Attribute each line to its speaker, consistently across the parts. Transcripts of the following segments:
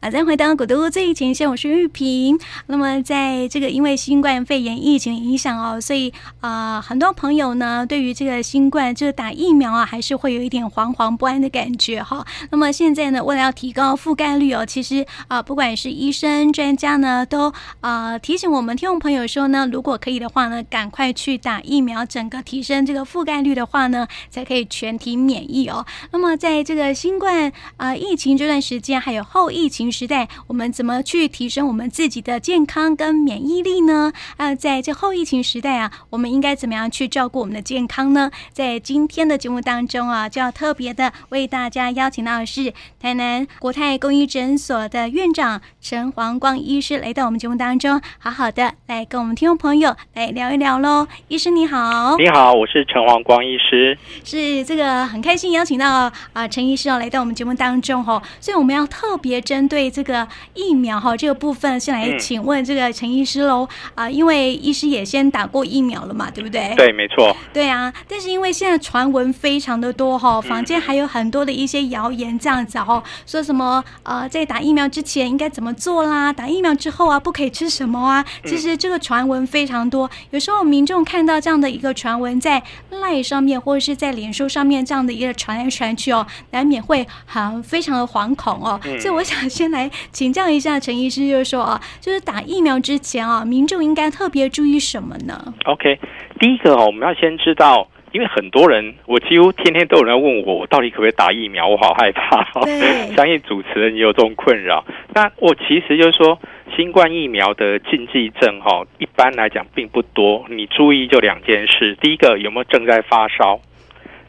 Speaker 1: 啊，再回到古都最前线，我是玉萍。那么，在这个因为新冠肺炎疫情影响哦，所以啊、很多朋友呢，对于这个新冠这个打疫苗啊，还是会有一点惶惶不安的感觉哈。那么现在呢，为了要提高覆盖率哦，其实啊、不管是医生专家呢，都啊、提醒我们听众朋友说呢，如果可以的话呢，赶快去打疫苗，整个提升这个覆盖率的话呢，才可以全体免疫哦。那么在这个新冠啊、疫情这段时间，还有后疫情。时代，我们怎么去提升我们自己的健康跟免疫力呢？啊，在这后疫情时代啊，我们应该怎么样去照顾我们的健康呢？在今天的节目当中啊，就要特别的为大家邀请到的是台南国泰公益诊所的院长陈黄光医师来到我们节目当中，好好的来跟我们听众朋友来聊一聊喽。医师你好，
Speaker 2: 你好，我是陈黄光医师，
Speaker 1: 是这个很开心邀请到啊陈医师要来到我们节目当中哦，所以我们要特别针对。对这个疫苗哈，这个部分先来请问这个陈医师喽啊、因为医师也先打过疫苗了嘛，对不对？
Speaker 2: 对，没错。
Speaker 1: 对啊，但是因为现在传闻非常的多哈，坊间还有很多的一些谣言这样子哦，说什么呃，在打疫苗之前应该怎么做啦，打疫苗之后啊不可以吃什么啊？其实这个传闻非常多，有时候民众看到这样的一个传闻在 LINE 上面或者是在脸书上面这样的一个传来传去哦，难免会很非常的惶恐哦，所以我想先。来请教一下陈医师，就是说啊，就是打疫苗之前啊，民众应该特别注意什么呢
Speaker 2: ？OK，第一个哦，我们要先知道，因为很多人，我几乎天天都有人问我，我到底可不可以打疫苗？我好害怕 相信主持人也有这种困扰。那我其实就是说，新冠疫苗的禁忌症哈，一般来讲并不多。你注意就两件事，第一个有没有正在发烧？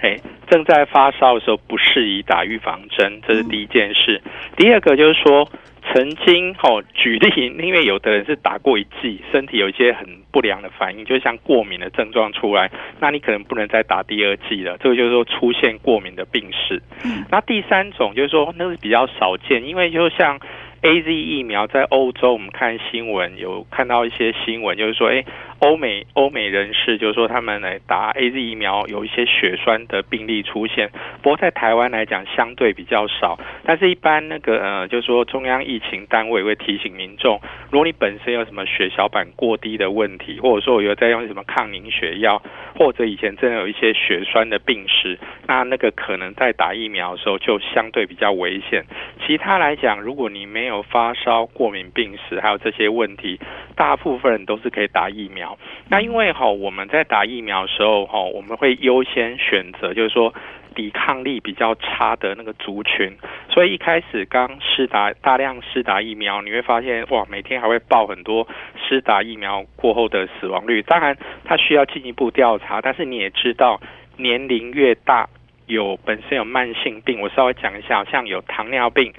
Speaker 2: 哎，正在发烧的时候不适宜打预防针，这是第一件事。第二个就是说，曾经哦，举例，因为有的人是打过一剂，身体有一些很不良的反应，就像过敏的症状出来，那你可能不能再打第二剂了。这个就是说出现过敏的病史。那第三种就是说，那是比较少见，因为就像。A Z 疫苗在欧洲，我们看新闻有看到一些新闻，就是说，诶，欧美欧美人士就是说他们来打 A Z 疫苗有一些血栓的病例出现，不过在台湾来讲相对比较少。但是，一般那个呃，就是说中央疫情单位会提醒民众，如果你本身有什么血小板过低的问题，或者说有在用什么抗凝血药，或者以前真的有一些血栓的病史，那那个可能在打疫苗的时候就相对比较危险。其他来讲，如果你没有发烧、过敏病史，还有这些问题，大部分人都是可以打疫苗。那因为哈，我们在打疫苗的时候哈，我们会优先选择，就是说抵抗力比较差的那个族群。所以一开始刚施打大量施打疫苗，你会发现哇，每天还会报很多施打疫苗过后的死亡率。当然，它需要进一步调查，但是你也知道，年龄越大，有本身有慢性病，我稍微讲一下，像有糖尿病。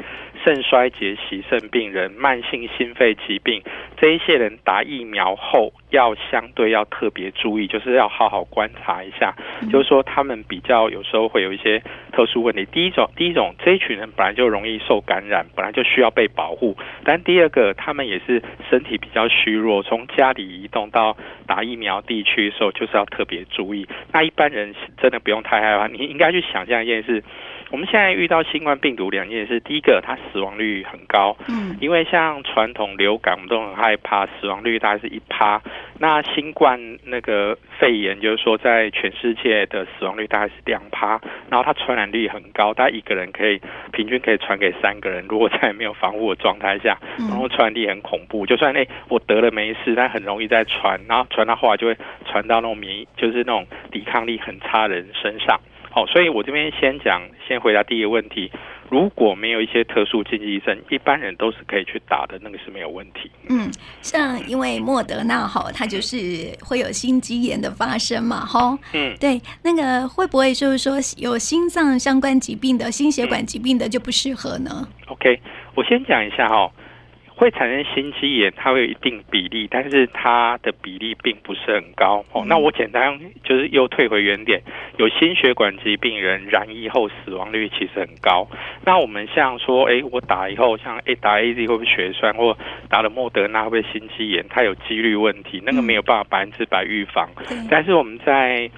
Speaker 2: 肾衰竭、洗肾病人、慢性心肺疾病，这一些人打疫苗后要相对要特别注意，就是要好好观察一下，就是说他们比较有时候会有一些特殊问题。第一种，第一种这一群人本来就容易受感染，本来就需要被保护。但第二个，他们也是身体比较虚弱，从家里移动到打疫苗地区的时候，就是要特别注意。那一般人真的不用太害怕，你应该去想象一件事。我们现在遇到新冠病毒两件事，第一个它死亡率很高，嗯，因为像传统流感我们都很害怕，死亡率大概是一趴。那新冠那个肺炎就是说在全世界的死亡率大概是两趴，然后它传染率很高，大概一个人可以平均可以传给三个人，如果在没有防护的状态下，然后传染力很恐怖，就算那我得了没事，但很容易再传，然后传到后来就会传到那种免疫，就是那种抵抗力很差的人身上。好，所以我这边先讲，先回答第一个问题。如果没有一些特殊禁忌症，一般人都是可以去打的，那个是没有问题。
Speaker 1: 嗯，像因为莫德纳哈，它就是会有心肌炎的发生嘛，哈。嗯，对，那个会不会就是说有心脏相关疾病的、心血管疾病的就不适合呢？
Speaker 2: 嗯，OK，我先讲一下哈。会产生心肌炎，它会有一定比例，但是它的比例并不是很高哦。那我简单就是又退回原点，有心血管疾病人染疫后死亡率其实很高。那我们像说，哎，我打以后，像哎打 AZ 会不会血栓，或打了莫德纳会不会心肌炎？它有几率问题，那个没有办法百分之百预防。但是我们在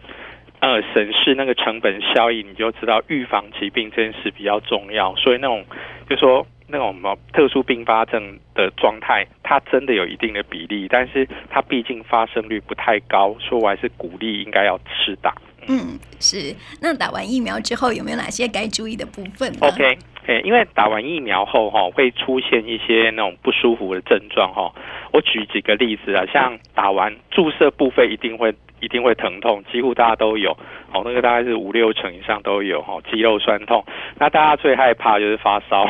Speaker 2: 呃审视那个成本效益，你就知道预防疾病这件事比较重要。所以那种就说。那种什么特殊并发症的状态，它真的有一定的比例，但是它毕竟发生率不太高，所以我还是鼓励应该要吃打。
Speaker 1: 嗯，是。那打完疫苗之后有没有哪些该注意的部分呢
Speaker 2: ？OK，哎，因为打完疫苗后哈会出现一些那种不舒服的症状哈。我举几个例子啊，像打完注射部分一定会。一定会疼痛，几乎大家都有，哦，那个大概是五六成以上都有，哦，肌肉酸痛。那大家最害怕就是发烧，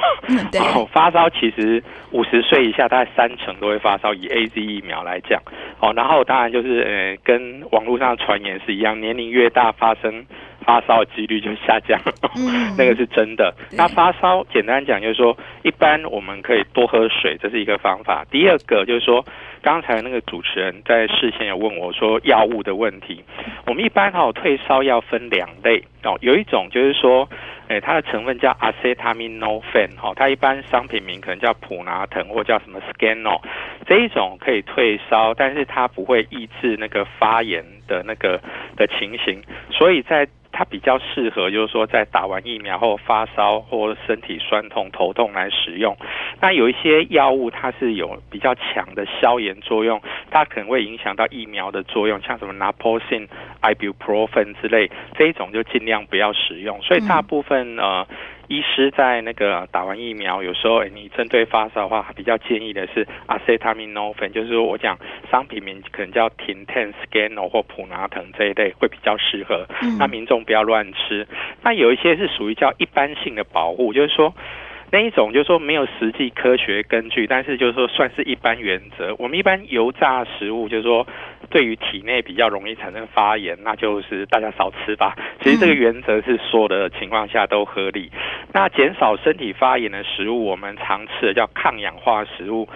Speaker 1: 对，
Speaker 2: 发烧其实五十岁以下大概三成都会发烧，以 AZ 疫苗来讲，哦，然后当然就是呃，跟网络上传言是一样，年龄越大发生。发烧的几率就下降，嗯、那个是真的。那发烧简单讲就是说，一般我们可以多喝水，这是一个方法。第二个就是说，刚才那个主持人在事先有问我说药物的问题。我们一般哈退烧药分两类哦，有一种就是说，诶，它的成分叫 acetaminophen 哈，它一般商品名可能叫普拿疼或叫什么 Scano，这一种可以退烧，但是它不会抑制那个发炎的那个的情形，所以在它比较适合，就是说在打完疫苗后发烧或身体酸痛、头痛来使用。那有一些药物它是有比较强的消炎作用，它可能会影响到疫苗的作用，像什么 Naproxen、Ibuprofen 之类，这一种就尽量不要使用。所以大部分呃。医师在那个打完疫苗，有时候你针对发烧的话，比较建议的是 acetaminophen，就是说我讲商品名可能叫 Tinten、Scano 或普拿疼这一类会比较适合。那民众不要乱吃。那有一些是属于叫一般性的保护，就是说。那一种就是说没有实际科学根据，但是就是说算是一般原则。我们一般油炸食物就是说对于体内比较容易产生发炎，那就是大家少吃吧。其实这个原则是所有的情况下都合理。那减少身体发炎的食物，我们常吃的叫抗氧化食物。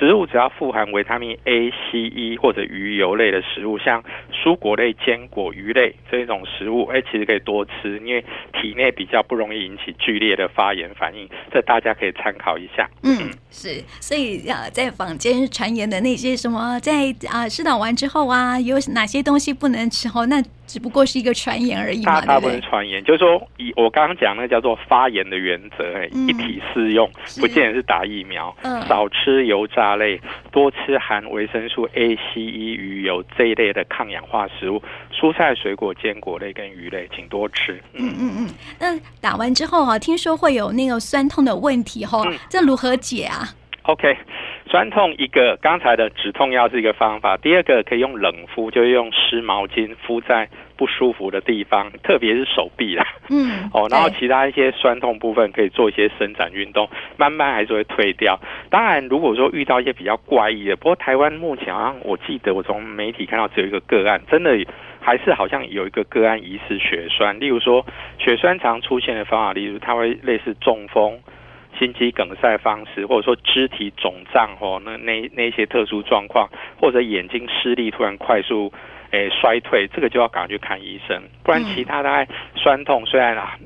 Speaker 2: 食物只要富含维他命 A、C、E 或者鱼油类的食物，像蔬果类、坚果、鱼类这一种食物，哎，其实可以多吃，因为体内比较不容易引起剧烈的发炎反应。这大家可以参考一下。
Speaker 1: 嗯，是。所以啊，在坊间传言的那些什么，在啊施打完之后啊，有哪些东西不能吃哦？那只不过是一个传言而已嘛，
Speaker 2: 大部分传言，就是说以我刚刚讲那叫做发炎的原则，嗯、一体适用，不见得是打疫苗。嗯，少吃油炸类，多吃含维生素 A、C、E、鱼油这一类的抗氧化食物，蔬菜、水果、坚果类跟鱼类，请多吃。
Speaker 1: 嗯嗯嗯。那打完之后哈，听说会有那个酸痛的问题哈，嗯、这如何解啊
Speaker 2: ？OK。酸痛一个，刚才的止痛药是一个方法。第二个可以用冷敷，就是用湿毛巾敷在不舒服的地方，特别是手臂啦。嗯，哦，然后其他一些酸痛部分可以做一些伸展运动，慢慢还是会退掉。当然，如果说遇到一些比较怪异的，不过台湾目前好像我记得我从媒体看到只有一个个案，真的还是好像有一个个案疑似血栓。例如说血栓常出现的方法，例如它会类似中风。心肌梗塞方式，或者说肢体肿胀哦，那那那些特殊状况，或者眼睛视力突然快速诶、欸、衰退，这个就要赶快去看医生。不然其他大概酸痛，虽然啊，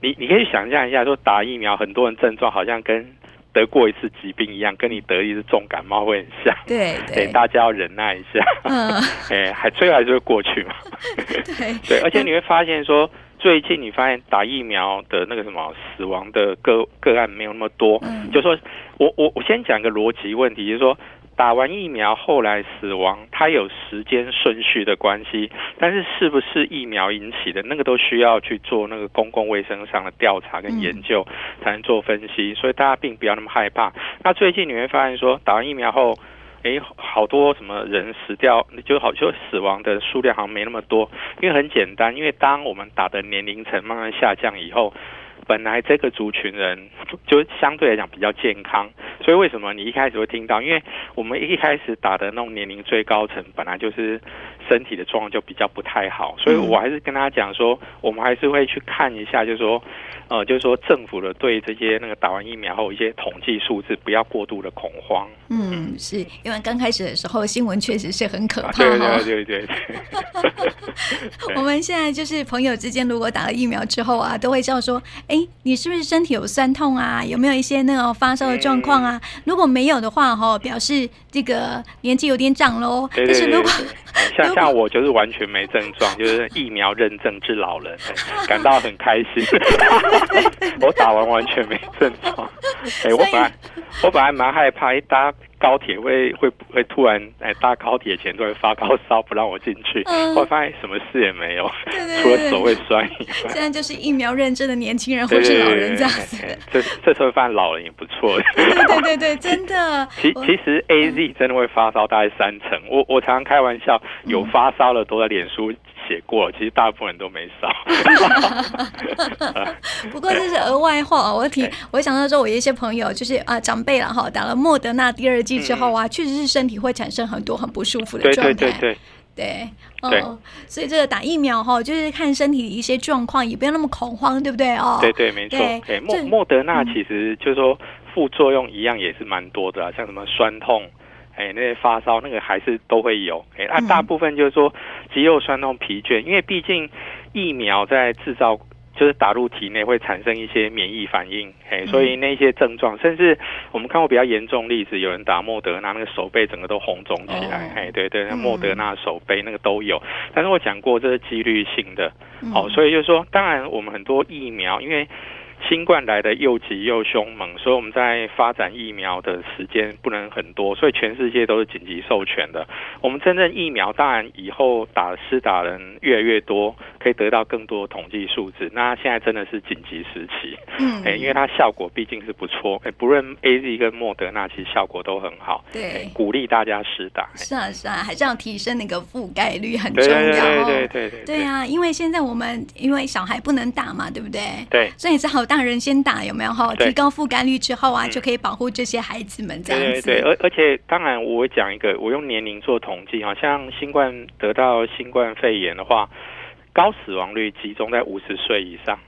Speaker 2: 你你可以想象一下，说打疫苗，很多人症状好像跟得过一次疾病一样，跟你得一次重感冒会很像。
Speaker 1: 对 对、欸，
Speaker 2: 大家要忍耐一下。嗯，哎、欸，还最后还是会过去嘛。
Speaker 1: 对
Speaker 2: 对，而且你会发现说。最近你发现打疫苗的那个什么死亡的个个案没有那么多，嗯，就说我我我先讲一个逻辑问题，就是说打完疫苗后来死亡，它有时间顺序的关系，但是是不是疫苗引起的那个都需要去做那个公共卫生上的调查跟研究才能做分析，所以大家并不要那么害怕。那最近你会发现说打完疫苗后。诶，好多什么人死掉，就好就死亡的数量好像没那么多，因为很简单，因为当我们打的年龄层慢慢下降以后，本来这个族群人就相对来讲比较健康，所以为什么你一开始会听到？因为我们一开始打的那种年龄最高层，本来就是身体的状况就比较不太好，所以我还是跟大家讲说，我们还是会去看一下，就是说。呃，就是说政府的对这些那个打完疫苗后一些统计数字，不要过度的恐慌。
Speaker 1: 嗯，是因为刚开始的时候新闻确实是很可怕。对
Speaker 2: 对对对。
Speaker 1: 我们现在就是朋友之间，如果打了疫苗之后啊，都会叫说：“哎，你是不是身体有酸痛啊？有没有一些那种发烧的状况啊？嗯、如果没有的话，哈，表示这个年纪有点长喽。但是如果 像
Speaker 2: 像我就是完全没症状，就是疫苗认证治老人，感到很开心。我打完完全没症状。哎，我本来我本来蛮害怕，一搭高铁会会会突然哎搭高铁前突然发高烧，不让我进去。嗯、我发现什么事也没有，对对对，除了手会酸以外。
Speaker 1: 现在就是疫苗认证的年轻人或是老人这样子。
Speaker 2: 这这时候发现老人也不错。
Speaker 1: 对对对对，真的。
Speaker 2: 其其实 A Z 真的会发烧大概三成。我我常常开玩笑，有发烧了都在脸书。写过，其实大部分人都没少。
Speaker 1: 不过这是额外话，我提，我想到说，我一些朋友就是啊长辈了哈，打了莫德纳第二剂之后啊，确、嗯、实是身体会产生很多很不舒服的状态。对对对对，对，嗯，所以这个打疫苗哈，就是看身体的一些状况，也不要那么恐慌，对不对哦？
Speaker 2: 对对，没错。对，莫莫德纳其实就是说副作用一样也是蛮多的，像什么酸痛。哎，那些发烧那个还是都会有，哎，那大部分就是说肌肉酸痛、疲倦，因为毕竟疫苗在制造，就是打入体内会产生一些免疫反应，哎，所以那些症状，甚至我们看过比较严重例子，有人打莫德纳，那个手背整个都红肿起来，哎，对对，那莫德纳手背那个都有，但是我讲过这是几率性的，好，所以就是说，当然我们很多疫苗，因为。新冠来的又急又凶猛，所以我们在发展疫苗的时间不能很多，所以全世界都是紧急授权的。我们真正疫苗，当然以后打施打人越来越多，可以得到更多统计数字。那现在真的是紧急时期，嗯，哎，因为它效果毕竟是不错，哎，不论 AZ 跟莫德纳，其实效果都很好，对，鼓励大家施打。
Speaker 1: 是啊，是啊，还是要提升那个覆盖率很重要，对对对对对对，对啊，因为现在我们因为小孩不能打嘛，对不对？
Speaker 2: 对，
Speaker 1: 所以只好。大人先打有没有哈？提高覆盖率之后啊，就可以保护这些孩子们这样子。
Speaker 2: 对对对，而而且当然，我讲一个，我用年龄做统计啊，像新冠得到新冠肺炎的话，高死亡率集中在五十岁以上。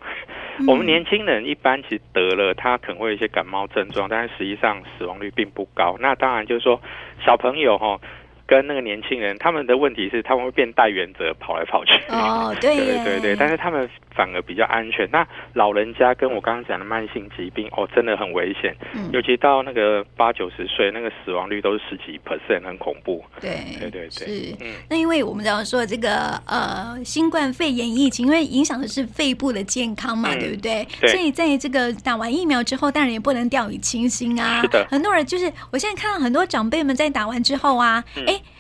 Speaker 2: 嗯、我们年轻人一般其实得了，他可能会有一些感冒症状，但是实际上死亡率并不高。那当然就是说，小朋友哈。跟那个年轻人，他们的问题是他们会变带原则跑来跑去。
Speaker 1: 哦，对，
Speaker 2: 对对对，但是他们反而比较安全。那老人家跟我刚刚讲的慢性疾病，哦，真的很危险。嗯，尤其到那个八九十岁，那个死亡率都是十几 percent，很恐怖。
Speaker 1: 对，
Speaker 2: 对对对，
Speaker 1: 是。嗯，那因为我们刚刚说这个呃新冠肺炎疫情，因为影响的是肺部的健康嘛，嗯、对不对？对。所以在这个打完疫苗之后，当然也不能掉以轻心啊。
Speaker 2: 是的。
Speaker 1: 很多人就是，我现在看到很多长辈们在打完之后啊。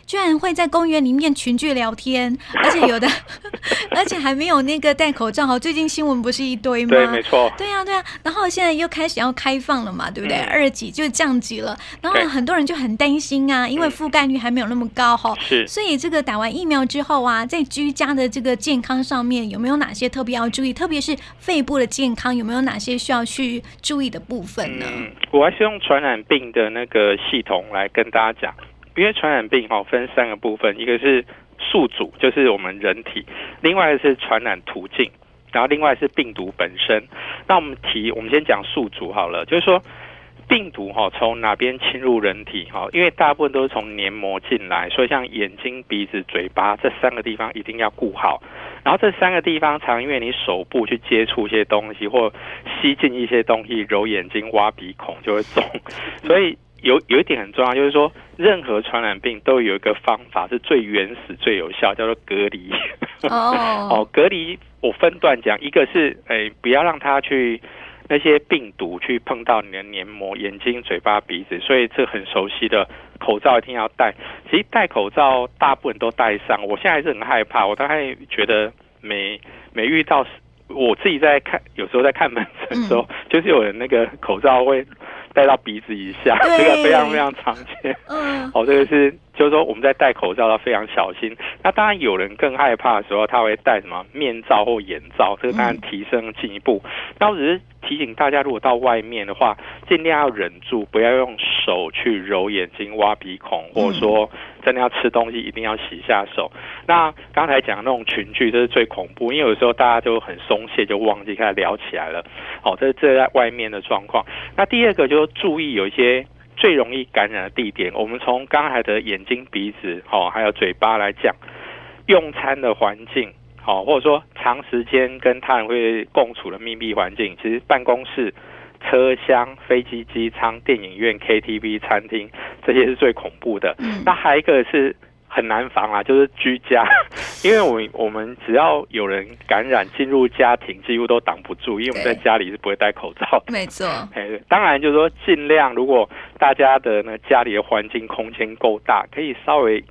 Speaker 1: 居然会在公园里面群聚聊天，而且有的，而且还没有那个戴口罩哈。最近新闻不是一堆吗？
Speaker 2: 对，没错。
Speaker 1: 对啊，对啊。然后现在又开始要开放了嘛，对不对？嗯、二级就降级了，然后很多人就很担心啊，因为覆盖率还没有那么高哈。是。所以这个打完疫苗之后啊，在居家的这个健康上面有没有哪些特别要注意？特别是肺部的健康有没有哪些需要去注意的部分呢？嗯，
Speaker 2: 我还是用传染病的那个系统来跟大家讲。因为传染病哈分三个部分，一个是宿主，就是我们人体；另外是传染途径，然后另外是病毒本身。那我们提，我们先讲宿主好了，就是说病毒哈从哪边侵入人体哈？因为大部分都是从黏膜进来，所以像眼睛、鼻子、嘴巴这三个地方一定要顾好。然后这三个地方常因为你手部去接触一些东西，或吸进一些东西，揉眼睛、挖鼻孔就会中，所以。有有一点很重要，就是说，任何传染病都有一个方法是最原始、最有效，叫做隔离。哦，哦，隔离我分段讲，一个是，哎，不要让它去那些病毒去碰到你的黏膜、眼睛、嘴巴、鼻子，所以这很熟悉的口罩一定要戴。其实戴口罩大部分都戴上，我现在还是很害怕，我大概觉得每每遇到我自己在看，有时候在看门诊的时候，嗯、就是有人那个口罩会。戴到鼻子以下，这个非常非常常见。嗯，好，这个是就是说我们在戴口罩要非常小心。那当然有人更害怕的时候，他会戴什么面罩或眼罩，这个当然提升进一步。那我只是提醒大家，如果到外面的话，尽量要忍住，不要用手去揉眼睛、挖鼻孔，或者说。真的要吃东西，一定要洗下手。那刚才讲的那种群聚，这是最恐怖，因为有时候大家就很松懈，就忘记开始聊起来了。好，这是这在外面的状况。那第二个就是注意有一些最容易感染的地点。我们从刚才的眼睛、鼻子，好，还有嘴巴来讲，用餐的环境，好，或者说长时间跟他人会共处的密闭环境，其实办公室。车厢、飞机、机舱、电影院、KTV、餐厅，这些是最恐怖的。嗯、那还有一个是很难防啊，就是居家，因为我我们只要有人感染进入家庭，几乎都挡不住，因为我们在家里是不会戴口罩的。
Speaker 1: 没错，
Speaker 2: 哎，当然就是说尽量，如果大家的那家里的环境空间够大，可以稍微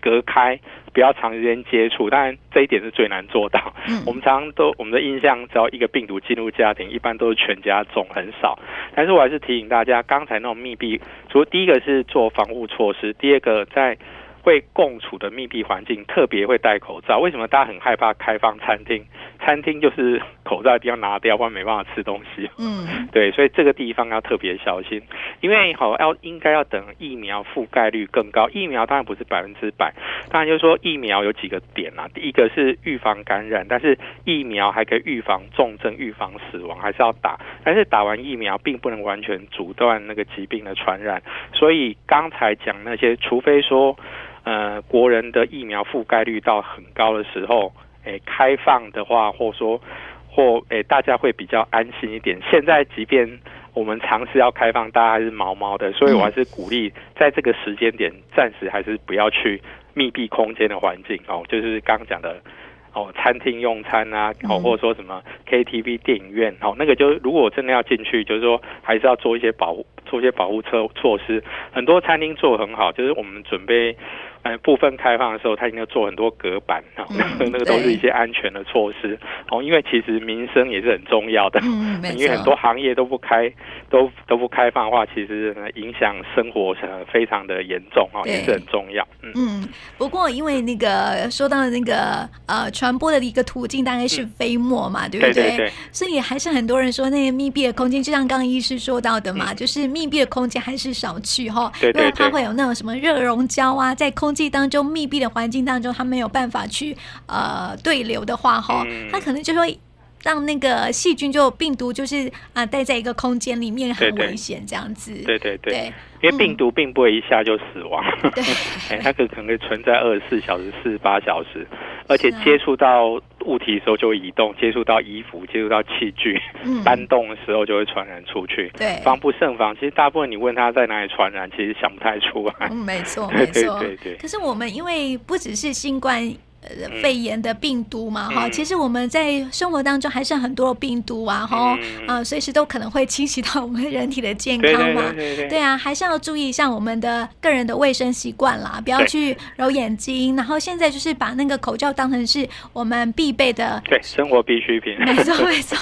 Speaker 2: 隔开，不要长时间接触。当然这一点是最难做到。嗯，我们常常都我们的印象，只要一个病毒进入家庭，一般都是全家中，很少。但是我还是提醒大家，刚才那种密闭，除了第一个是做防护措施，第二个在。会共处的密闭环境，特别会戴口罩。为什么大家很害怕开放餐厅？餐厅就是口罩一定要拿掉，不然没办法吃东西。嗯，对，所以这个地方要特别小心。因为好要应该要等疫苗覆盖率更高。疫苗当然不是百分之百，当然就是说疫苗有几个点啊。第一个是预防感染，但是疫苗还可以预防重症、预防死亡，还是要打。但是打完疫苗并不能完全阻断那个疾病的传染。所以刚才讲那些，除非说。呃，国人的疫苗覆盖率到很高的时候，诶，开放的话，或说或诶，大家会比较安心一点。现在即便我们尝试要开放，大家还是毛毛的，所以我还是鼓励在这个时间点，暂时还是不要去密闭空间的环境哦，就是刚刚讲的哦，餐厅用餐啊，哦，或者说什么 KTV、电影院哦，那个就如果真的要进去，就是说还是要做一些保护，做一些保护措措施。很多餐厅做得很好，就是我们准备。呃，部分开放的时候，他应该做很多隔板，然后 那个都是一些安全的措施哦。因为其实民生也是很重要的，嗯，因为很多行业都不开，都都不开放的话，其实影响生活是非常的严重哦，也是很重要。嗯嗯。
Speaker 1: 不过因为那个说到的那个呃传播的一个途径大概是飞沫嘛，嗯，对不对？对对对。所以还是很多人说那个密闭的空间，就像刚刚医师说到的嘛，嗯，就是密闭的空间还是少去哈，对对对，因为它会有那种什么热熔胶啊，在空。空气当中密闭的环境当中，它没有办法去呃对流的话，哈，它可能就会让那个细菌就病毒就是啊待在一个空间里面很危险这样子。
Speaker 2: 对对对，对，因为病毒并不会一下就死亡，对，它可能会存在二十四小时、四十八小时，而且接触到。物体的时候就会移动，接触到衣服，接触到器具，嗯，搬动的时候就会传染出去。对，防不胜防。其实大部分你问他在哪里传染，其实想不太出来。
Speaker 1: 嗯，没错，没错，对对对。可是我们因为不只是新冠。肺炎的病毒嘛，哈、嗯，其实我们在生活当中还是很多病毒啊，哈、嗯，啊，随时都可能会侵袭到我们人体的健康嘛，对，对，对，对，对，对。啊，还是要注意一下我们的个人的卫生习惯啦，不要去揉眼睛，然后现在就是把那个口罩当成是我们必备的，
Speaker 2: 对，生活必需品，
Speaker 1: 没错没错，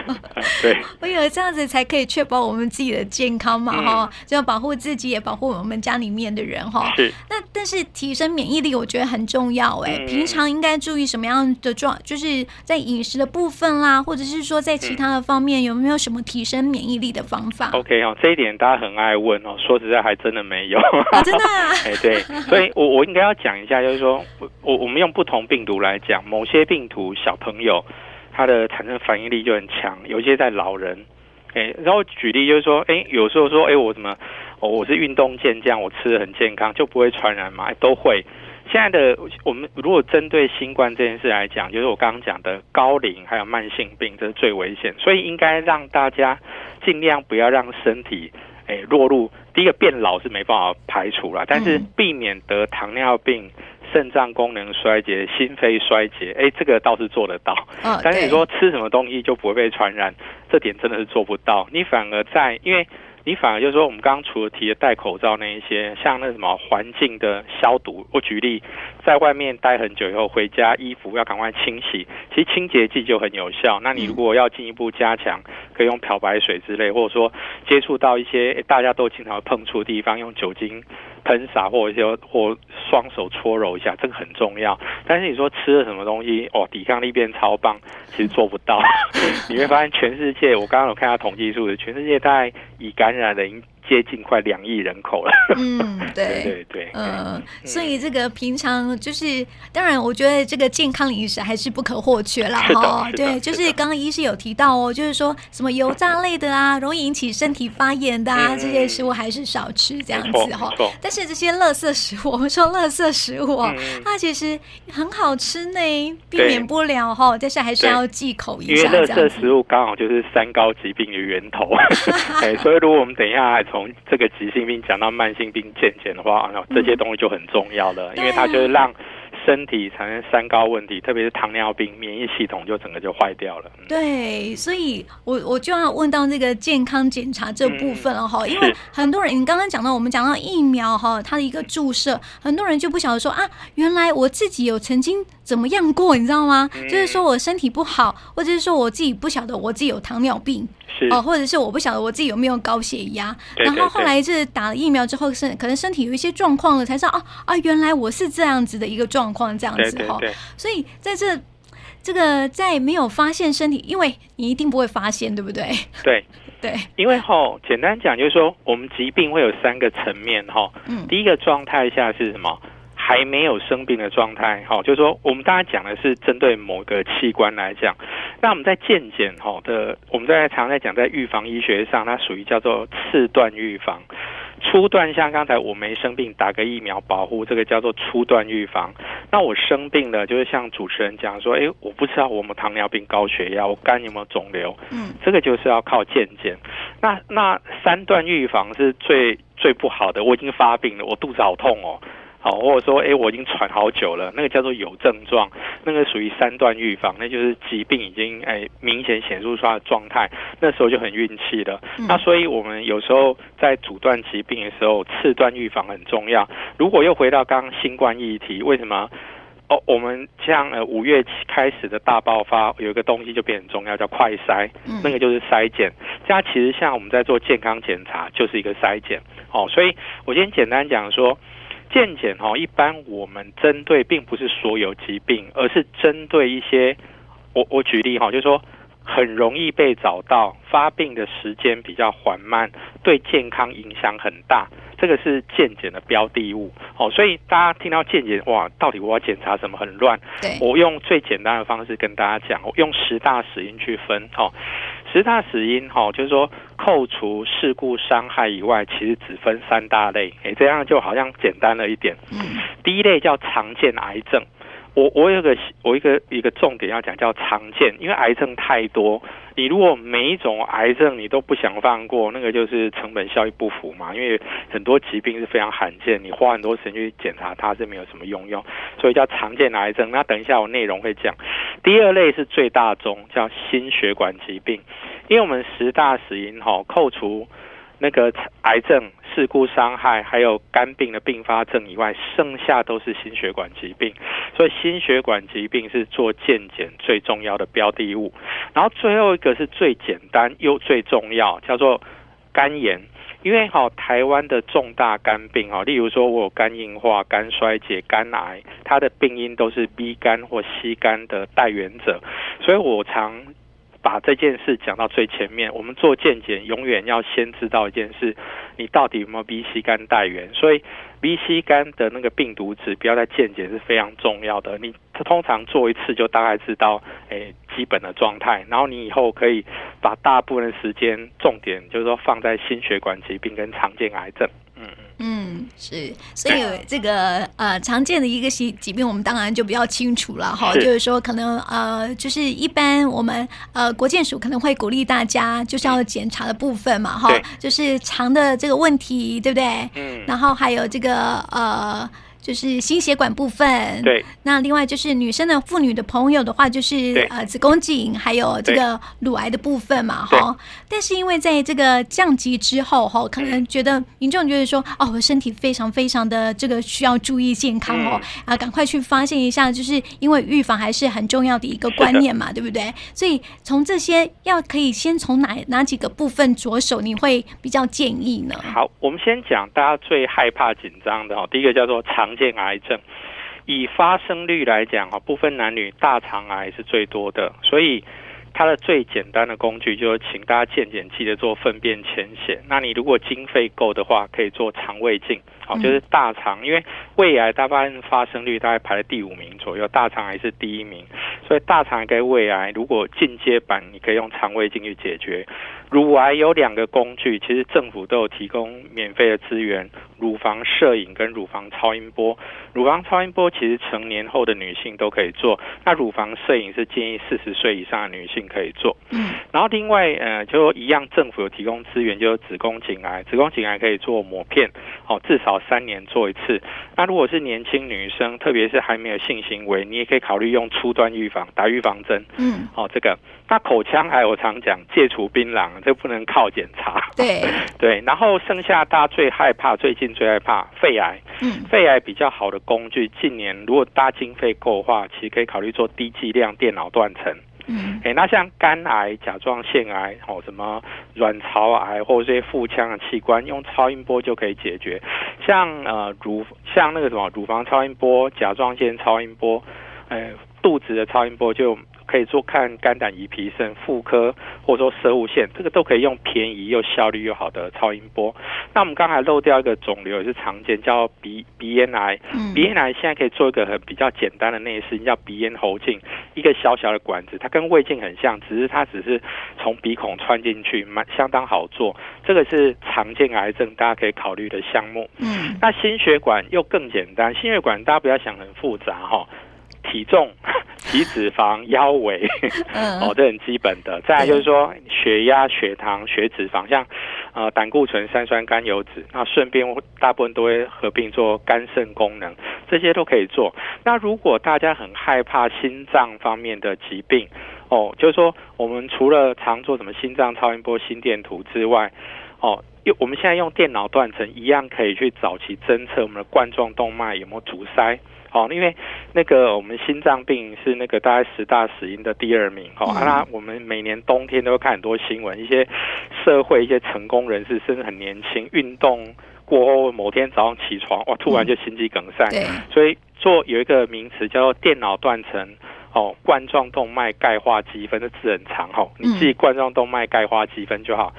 Speaker 1: 对，我以为这样子才可以确保我们自己的健康嘛，哈、嗯，就要保护自己，也保护我们家里面的人，哈，是，那但是提升免疫力，我觉得很重要、欸，哎、嗯，平常应该注意什么样的状，就是在饮食的部分啦，或者是说在其他的方面，有没有什么提升免疫力的方法
Speaker 2: ？OK 哦，这一点大家很爱问哦。说实在，还真的没有。
Speaker 1: 啊、真的、啊？
Speaker 2: 哎，对，所以我我应该要讲一下，就是说我我们用不同病毒来讲，某些病毒小朋友他的产生反应力就很强，有些在老人。哎，然后举例就是说，哎，有时候说，哎，我怎么，哦，我是运动健将，我吃的很健康，就不会传染嘛？都会。现在的我们如果针对新冠这件事来讲，就是我刚刚讲的高龄还有慢性病，这是最危险，所以应该让大家尽量不要让身体诶落入第一个变老是没办法排除了，但是避免得糖尿病、肾脏功能衰竭、心肺衰竭，哎，这个倒是做得到。但是你说吃什么东西就不会被传染，这点真的是做不到。你反而在因为。你反而就是说，我们刚刚除了提的戴口罩那一些，像那什么环境的消毒，我举例，在外面待很久以后回家，衣服要赶快清洗，其实清洁剂就很有效。那你如果要进一步加强，可以用漂白水之类，或者说接触到一些大家都经常碰触的地方，用酒精喷洒或者说或双手搓揉一下，这个很重要。但是你说吃了什么东西，哦，抵抗力变超棒，其实做不到。你会发现全世界，我刚刚有看下统计数字，全世界大概乙肝染的人。接近快两亿人口了。
Speaker 1: 嗯，对 对对，对，嗯，所以这个平常就是，当然，我觉得这个健康饮食还是不可或缺啦。哈。对，就是刚刚医师有提到哦，就是说什么油炸类的啊，容易引起身体发炎的啊，这些食物还是少吃这样子哈。但是这些垃圾食物，我们说垃圾食物，它其实很好吃呢，避免不了哈，但是还是要忌口一下。
Speaker 2: 因为垃圾食物刚好就是三高疾病的源头，所以如果我们等一下从这个急性病讲到慢性病渐渐的话，那这些东西就很重要了，因为它就是让。身体产生三高问题，特别是糖尿病，免疫系统就整个就坏掉了。
Speaker 1: 对，所以我我就要问到那个健康检查这部分了哈，嗯、因为很多人，你刚刚讲到我们讲到疫苗哈，它的一个注射，很多人就不晓得说啊，原来我自己有曾经怎么样过，你知道吗？嗯、就是说我身体不好，或者是说我自己不晓得我自己有糖尿病。哦，或者是我不晓得我自己有没有高血压，对对对，然后后来是打了疫苗之后，是可能身体有一些状况了，才知道哦啊，原来我是这样子的一个状况，这样子哈。所以在这这个在没有发现身体，因为你一定不会发现，对不对？
Speaker 2: 对
Speaker 1: 对，对
Speaker 2: 因为哈，简单讲就是说，我们疾病会有三个层面哈。嗯，第一个状态下是什么？还没有生病的状态，哈，就是说，我们大家讲的是针对某个器官来讲。那我们在健检，哈的，我们在常在讲，在预防医学上，它属于叫做次段预防。初段像刚才我没生病，打个疫苗保护，这个叫做初段预防。那我生病了，就是像主持人讲说，哎，我不知道我们糖尿病、高血压，我肝有没有肿瘤？嗯，这个就是要靠健检。那那三段预防是最最不好的，我已经发病了，我肚子好痛哦。好，或者说，哎，我已经喘好久了，那个叫做有症状，那个属于三段预防，那就是疾病已经哎明显显露出它的状态，那时候就很运气了。嗯、那所以我们有时候在阻断疾病的时候，次段预防很重要。如果又回到刚刚新冠议题，为什么？哦，我们像呃五月开始的大爆发，有一个东西就变很重要，叫快筛，嗯、那个就是筛检。这样其实像我们在做健康检查，就是一个筛检。哦，所以我今天简单讲说。健检哈，一般我们针对并不是所有疾病，而是针对一些，我我举例哈，就是说很容易被找到，发病的时间比较缓慢，对健康影响很大，这个是健检的标的物。哦，所以大家听到健检，哇，到底我要检查什么？很乱。对，我用最简单的方式跟大家讲，我用十大死因去分。哦，十大死因哈，就是说。扣除事故伤害以外，其实只分三大类，哎，这样就好像简单了一点。嗯第一类叫常见癌症，我我有个我一个一个重点要讲叫常见，因为癌症太多，你如果每一种癌症你都不想放过，那个就是成本效益不符嘛。因为很多疾病是非常罕见，你花很多时间去检查它是没有什么用用，所以叫常见的癌症。那等一下我内容会讲。第二类是最大宗，叫心血管疾病。因为我们十大死因哈，扣除那个癌症、事故伤害，还有肝病的并发症以外，剩下都是心血管疾病。所以心血管疾病是做健检最重要的标的物。然后最后一个是最简单又最重要，叫做肝炎。因为哈，台湾的重大肝病哈，例如说我有肝硬化、肝衰竭、肝癌，它的病因都是 B 肝或 C 肝的带原者，所以我常。把这件事讲到最前面，我们做健检永远要先知道一件事，你到底有没有 B、C 肝带原，所以 B、C 肝的那个病毒指标在健检是非常重要的。你通常做一次就大概知道，诶，基本的状态，然后你以后可以把大部分的时间重点就是说放在心血管疾病跟常见癌症。嗯
Speaker 1: 嗯，是，所以这个呃常见的一个疾疾病，我们当然就比较清楚了哈。就是说，可能呃，就是一般我们呃国健署可能会鼓励大家，就是要检查的部分嘛哈，对就是肠的这个问题，对不对？嗯。然后还有这个呃。就是心血管部分，
Speaker 2: 对。
Speaker 1: 那另外就是女生的妇女的朋友的话，就是呃子宫颈还有这个乳癌的部分嘛，哈。但是因为在这个降级之后，哈，可能觉得民众觉得说，哦，我身体非常非常的这个需要注意健康哦，啊，赶快去发现一下，就是因为预防还是很重要的一个观念嘛，对不对？所以从这些要可以先从哪哪几个部分着手，你会比较建议呢？
Speaker 2: 好，我们先讲大家最害怕紧张的哦，第一个叫做肠。常见癌症，以发生率来讲，哈，不分男女，大肠癌是最多的。所以，它的最简单的工具就是，请大家健检记得做粪便潜血。那你如果经费够的话，可以做肠胃镜，好，就是大肠，因为胃癌大部分发生率大概排在第五名左右，大肠癌是第一名。所以，大肠癌跟胃癌如果进阶版，你可以用肠胃镜去解决。乳癌有两个工具，其实政府都有提供免费的资源。乳房摄影跟乳房超音波，乳房超音波其实成年后的女性都可以做。那乳房摄影是建议四十岁以上的女性可以做。嗯，然后另外呃，就一样，政府有提供资源，就是子宫颈癌，子宫颈癌可以做抹片，哦，至少三年做一次。那如果是年轻女生，特别是还没有性行为，你也可以考虑用初端预防，打预防针。嗯，哦，这个。那口腔癌我常讲，戒除槟榔，这不能靠检查。
Speaker 1: 对
Speaker 2: 对，然后剩下大家最害怕，最近最害怕肺癌。嗯，肺癌比较好的工具，近年如果大家经费够的话，其实可以考虑做低剂量电脑断层。嗯，哎，那像肝癌、甲状腺癌，哦，什么卵巢癌或者这些腹腔的器官，用超音波就可以解决。像呃乳，像那个什么乳房超音波、甲状腺超音波，呃，肚子的超音波就。可以做看肝胆胰脾肾妇科，或者说摄护腺，这个都可以用便宜又效率又好的超音波。那我们刚才漏掉一个肿瘤也是常见，叫鼻鼻咽癌。鼻咽癌现在可以做一个很比较简单的内视，叫鼻咽喉镜，一个小小的管子，它跟胃镜很像，只是它只是从鼻孔穿进去，蛮相当好做。这个是常见癌症大家可以考虑的项目。嗯，那心血管又更简单，心血管大家不要想很复杂哈。体重、体脂肪、腰围，哦，这很基本的。再来就是说，血压、血糖、血脂肪，像呃胆固醇、三酸甘油脂，那顺便大部分都会合并做肝肾功能，这些都可以做。那如果大家很害怕心脏方面的疾病，哦，就是说我们除了常做什么心脏超音波、心电图之外，哦，用我们现在用电脑断层一样可以去早期侦测我们的冠状动脉有没有阻塞。好，因为那个我们心脏病是那个大概十大死因的第二名。好，那我们每年冬天都会看很多新闻，一些社会一些成功人士，甚至很年轻，运动过后某天早上起床，哇，突然就心肌梗塞。对，所以做有一个名词叫做电脑断层，哦，冠状动脉钙化积分，这字很长，哈，你记冠状动脉钙化积分就好。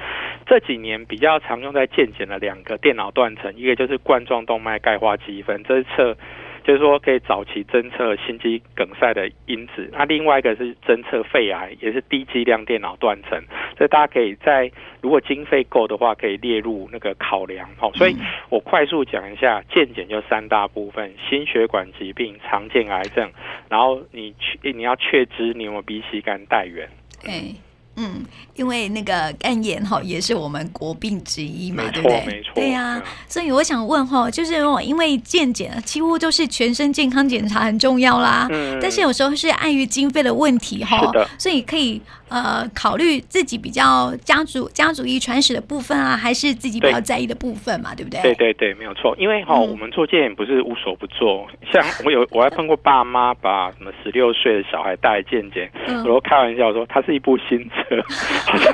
Speaker 2: 这几年比较常用在健检的两个电脑断层，一个就是冠状动脉钙化积分，这是测。就是说，可以早期侦测心肌梗塞的因子。那另外一个是侦测肺癌，也是低剂量电脑断层。所以大家可以在如果经费够的话，可以列入那个考量。好，所以我快速讲一下，健检就三大部分：心血管疾病、常见癌症，然后你确你要确知你有没有 B、C 肝带源。
Speaker 1: 对。嗯，因为那个肝炎哈也是我们国病之一嘛，对不对？
Speaker 2: 没错，
Speaker 1: 对呀、啊。所以我想问哈，就是我因为健检几乎都是全身健康检查很重要啦，嗯，但是有时候是碍于经费的问题哈，所以可以。呃，考虑自己比较家族家族遗传史的部分啊，还是自己比较在意的部分嘛，对，不对？
Speaker 2: 对对对，没有错。因为哈、哦嗯，我们做健检不是无所不做。像我有我还碰过爸妈把什么十六岁的小孩带来健检，嗯、我都开玩笑说，他是一部新车，好像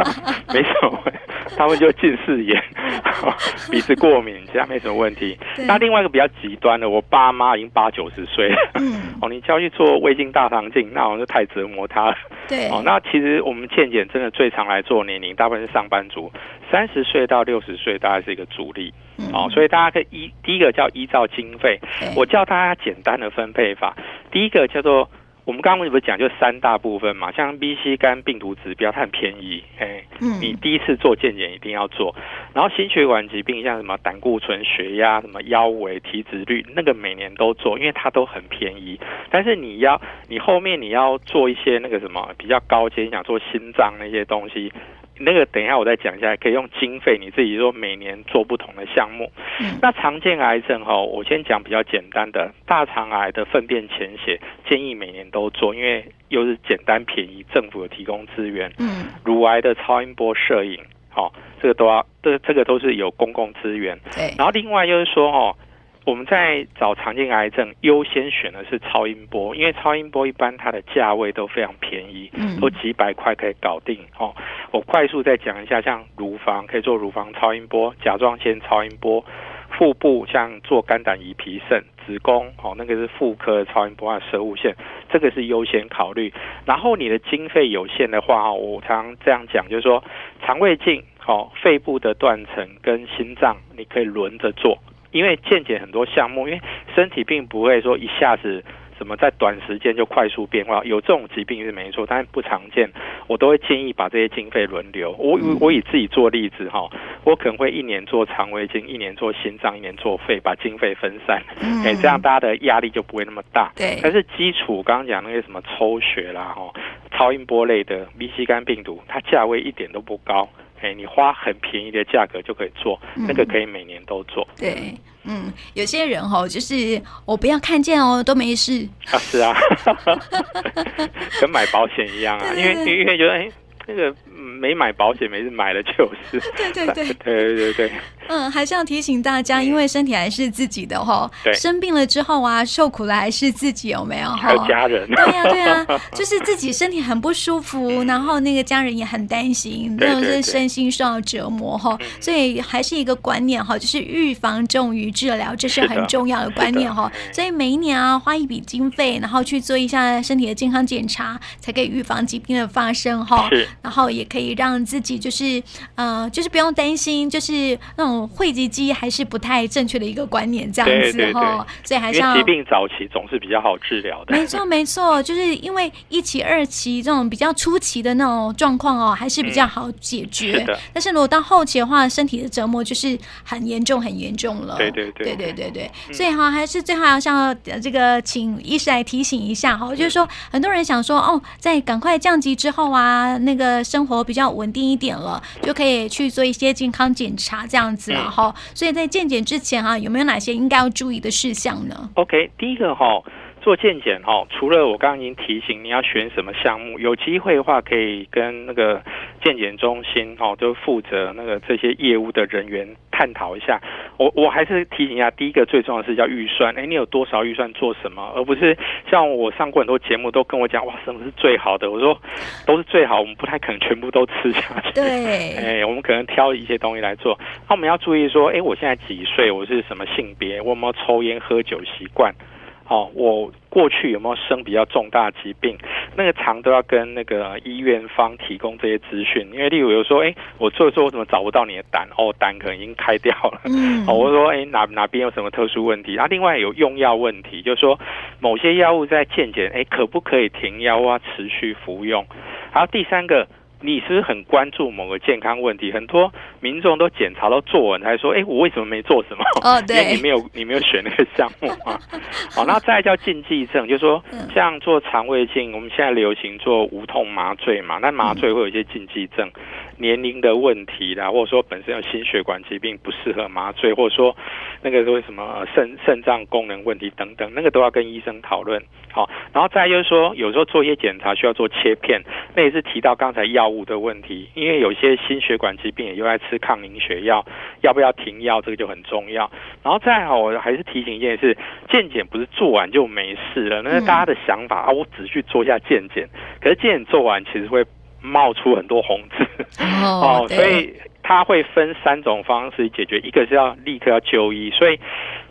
Speaker 2: 没什么，他们就近视眼、鼻子过敏，其他没什么问题。那另外一个比较极端的，我爸妈已经八九十岁了，嗯，哦，你叫去做胃镜、大肠镜，那好像就太折磨他了。
Speaker 1: 对，
Speaker 2: 哦，那其实。我们健检真的最常来做年龄，大部分是上班族，三十岁到六十岁大概是一个主力，嗯，哦，所以大家可以依第一个叫依照经费，我教大家简单的分配法，第一个叫做。我们刚刚为什么讲就三大部分嘛？像 B、C 肝病毒指标，它很便宜，哎，你第一次做健检一定要做。然后心血管疾病，像什么胆固醇、血压、什么腰围、体脂率，那个每年都做，因为它都很便宜。但是你要，你后面你要做一些那个什么比较高阶，你想做心脏那些东西。那个等一下我再讲一下，可以用经费你自己说每年做不同的项目。嗯、那常见癌症哈，我先讲比较简单的，大肠癌的粪便潜血建议每年都做，因为又是简单便宜，政府有提供资源。嗯，乳癌的超音波摄影，好，这个都要，这这个都是有公共资源。对，然后另外就是说哦。我们在找常见癌症，优先选的是超音波，因为超音波一般它的价位都非常便宜，都几百块可以搞定。哦，我快速再讲一下，像乳房可以做乳房超音波，甲状腺超音波，腹部像做肝胆胰脾肾，子宫哦，那个是妇科的超音波啊，摄护腺，这个是优先考虑。然后你的经费有限的话，我常这样讲，就是说肠胃镜、哦肺部的断层跟心脏，你可以轮着做。因为健检很多项目，因为身体并不会说一下子什么在短时间就快速变化，有这种疾病是没错，但是不常见。我都会建议把这些经费轮流。我我以自己做例子哈，我可能会一年做肠胃镜，一年做心脏，一年做肺，把经费分散，哎，这样大家的压力就不会那么大。对。但是基础刚刚讲那些什么抽血啦哈。超音波类的 B C 肝病毒，它价位一点都不高。哎，你花很便宜的价格就可以做，嗯、那个可以每年都做。
Speaker 1: 对，嗯，有些人哦，就是我不要看见哦，都没事。
Speaker 2: 啊，是啊，跟买保险一样啊，因为因为觉得哎，那个没买保险没事，买了就是。
Speaker 1: 对对 对对
Speaker 2: 对对对。
Speaker 1: 嗯，还是要提醒大家，因为身体还是自己的哈。
Speaker 2: 对。
Speaker 1: 生病了之后啊，受苦的还是自己，有没有？
Speaker 2: 还有家人。
Speaker 1: 对呀、啊，对呀、啊，就是自己身体很不舒服，然后那个家人也很担心，那种是身心受到折磨哈。所以还是一个观念哈，就是预防重于治疗，这是很重要的观念哈。所以每一年啊，花一笔经费，然后去做一下身体的健康检查，才可以预防疾病的发生哈。
Speaker 2: 是。
Speaker 1: 然后也可以让自己就是呃，就是不用担心，就是那种讳疾忌医。还是不太正确的一个观念，这样子哈，所以还是要
Speaker 2: 疾病早期总是比较好治疗的。
Speaker 1: 没错，没错，就是因为一期、二期这种比较初期的那种状况哦，还是比较好解决。
Speaker 2: 是。
Speaker 1: 但是如果到后期的话，身体的折磨就是很严重、很严重了。
Speaker 2: 对对对，
Speaker 1: 对对对对。所以哈，还是最好要像这个请医师来提醒一下哈，就是说很多人想说哦，在赶快降级之后啊，那个生活比较稳定一点了，就可以去做一些健康检查这样子了哈。所以。在健检之前哈、啊，有没有哪些应该要注意的事项呢
Speaker 2: ？OK，第一个哈，做健检哈，除了我刚刚已经提醒你要选什么项目，有机会的话可以跟那个健检中心哦，就负责那个这些业务的人员探讨一下。我我还是提醒一下，第一个最重要的是叫预算，哎，你有多少预算做什么，而不是像我上过很多节目都跟我讲，哇，什么是最好的？我说都是最好，我们不太可能全部都吃下去。
Speaker 1: 对，
Speaker 2: 哎，我们可能挑一些东西来做。那我们要注意说，哎，我现在几岁？我是什么性别？我有没有抽烟喝酒习惯？哦，我过去有没有生比较重大疾病？那个常都要跟那个医院方提供这些资讯，因为例如有说，哎，我做一做，我怎么找不到你的胆？哦，胆可能已经开掉了。嗯，哦，我说，哎，哪哪边有什么特殊问题？啊，另外有用药问题，就是说某些药物在健检，哎，可不可以停药啊？持续服用？然后第三个。你是很关注某个健康问题？很多民众都检查到做完，才说：“哎，我为什么没做什么？”
Speaker 1: 哦，对，
Speaker 2: 因为你没有你没有选那个项目啊。好，那再叫禁忌症，就是说像做肠胃镜，我们现在流行做无痛麻醉嘛，那麻醉会有一些禁忌症，年龄的问题啦，或者说本身有心血管疾病不适合麻醉，或者说那个为什么肾肾脏功能问题等等，那个都要跟医生讨论。好，然后再就是说，有时候做一些检查需要做切片，那也是提到刚才药物的问题，因为有些心血管疾病也又爱吃抗凝血药，要不要停药，这个就很重要。然后再好，我还是提醒一件事，健检不是做完就没事了，那是大家的想法啊，我只去做一下健检，可是健检做完其实会冒出很多红字哦，所以它会分三种方式解决，一个是要立刻要就医，所以。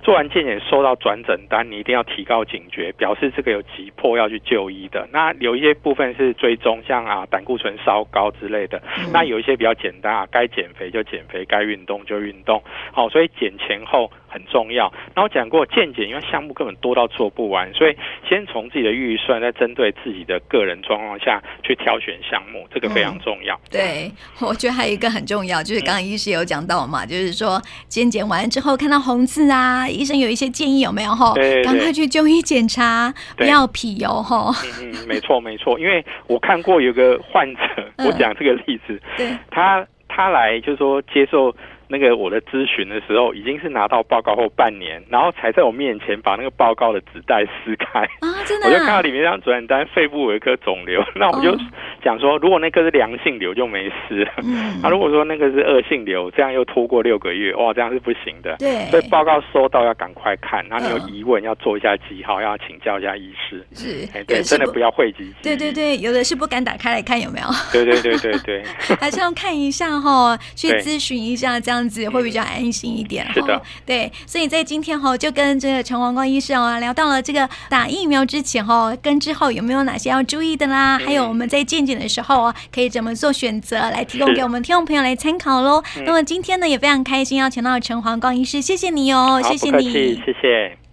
Speaker 2: 做完健检收到转诊单，你一定要提高警觉，表示这个有急迫要去就医的。那有一些部分是追踪，像啊胆固醇稍高之类的。嗯、那有一些比较简单啊，该减肥就减肥，该运动就运动。好，所以减前后很重要。那我讲过健检，因为项目根本多到做不完，所以先从自己的预算，再针对自己的个人状况下去挑选项目，这个非常重要。
Speaker 1: 嗯、对，我觉得还有一个很重要，就是刚刚医师有讲到嘛，嗯、就是说健检完之后看到红字啊。医生有一些建议，有没有哈？赶快去就医检查，不要皮油哈。
Speaker 2: 嗯嗯，没错没错，因为我看过有个患者，我讲这个例子，
Speaker 1: 对，
Speaker 2: 他他来就是说接受。那个我的咨询的时候，已经是拿到报告后半年，然后才在我面前把那个报告的纸袋撕开。
Speaker 1: 啊，真的、啊，
Speaker 2: 我就看到里面这张转诊单，肺部有一颗肿瘤，那我就讲说，如果那个是良性瘤就没事，嗯，啊，如果说那个是恶性瘤，这样又拖过六个月，哇，这样是不行的，
Speaker 1: 对，
Speaker 2: 所以报告收到要赶快看，然后你有疑问要做一下记号，要请教一下医师，
Speaker 1: 是，
Speaker 2: 哎，对，真的不要讳疾，
Speaker 1: 对对对，有的是不敢打开来看有没有，
Speaker 2: 对对对对对，
Speaker 1: 还是要看一下哈，去咨询一下，这样子会比较安。心一点哈，
Speaker 2: 是的，
Speaker 1: 对，所以在今天哈，就跟这个陈黄光医生啊聊到了这个打疫苗之前哈，跟之后有没有哪些要注意的啦？嗯、还有我们在健检的时候啊，可以怎么做选择，来提供给我们听众朋友来参考喽。那么今天呢，也非常开心邀请到陈黄光医师，谢谢你哦，谢谢你，
Speaker 2: 谢谢。